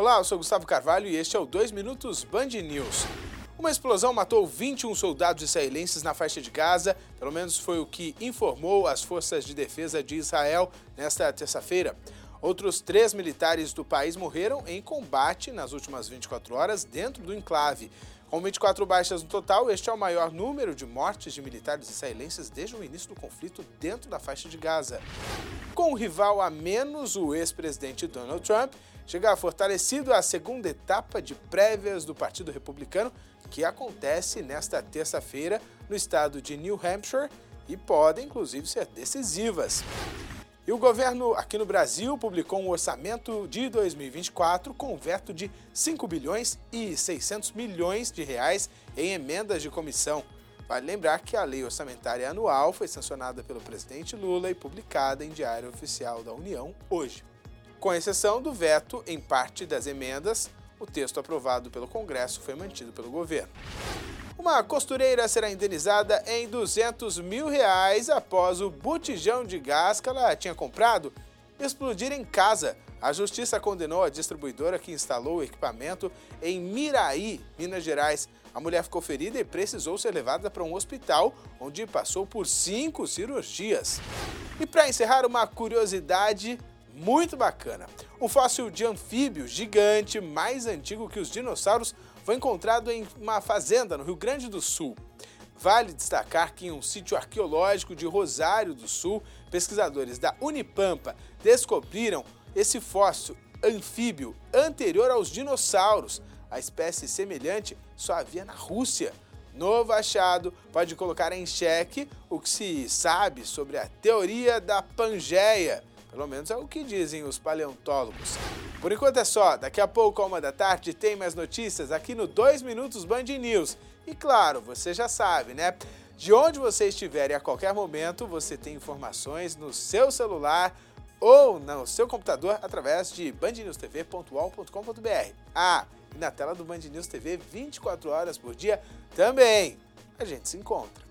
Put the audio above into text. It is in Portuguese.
Olá, eu sou Gustavo Carvalho e este é o 2 Minutos Band News. Uma explosão matou 21 soldados israelenses na faixa de Gaza, pelo menos foi o que informou as forças de defesa de Israel nesta terça-feira. Outros três militares do país morreram em combate nas últimas 24 horas dentro do enclave. Com 24 baixas no total, este é o maior número de mortes de militares israelenses desde o início do conflito dentro da faixa de Gaza. Com o rival a menos, o ex-presidente Donald Trump chega fortalecido à segunda etapa de prévias do Partido Republicano, que acontece nesta terça-feira no estado de New Hampshire e podem, inclusive, ser decisivas. E o governo aqui no Brasil publicou um orçamento de 2024 com veto de 5 bilhões e 600 milhões de reais em emendas de comissão. Vale lembrar que a lei orçamentária anual foi sancionada pelo presidente Lula e publicada em Diário Oficial da União hoje. Com exceção do veto em parte das emendas, o texto aprovado pelo Congresso foi mantido pelo governo. Uma costureira será indenizada em 200 mil reais após o botijão de gás que ela tinha comprado explodir em casa. A justiça condenou a distribuidora que instalou o equipamento em Miraí, Minas Gerais. A mulher ficou ferida e precisou ser levada para um hospital, onde passou por cinco cirurgias. E para encerrar, uma curiosidade muito bacana. Um fóssil de anfíbio gigante, mais antigo que os dinossauros, foi encontrado em uma fazenda no Rio Grande do Sul. Vale destacar que em um sítio arqueológico de Rosário do Sul, pesquisadores da Unipampa descobriram esse fóssil anfíbio anterior aos dinossauros. A espécie semelhante só havia na Rússia. Novo achado pode colocar em xeque o que se sabe sobre a teoria da Pangeia. Pelo menos é o que dizem os paleontólogos. Por enquanto é só, daqui a pouco, a uma da tarde, tem mais notícias aqui no 2 Minutos Band News. E claro, você já sabe, né? De onde você estiver e a qualquer momento, você tem informações no seu celular ou no seu computador através de bandnewstv.uol.com.br. Ah, e na tela do Band News TV 24 horas por dia também. A gente se encontra.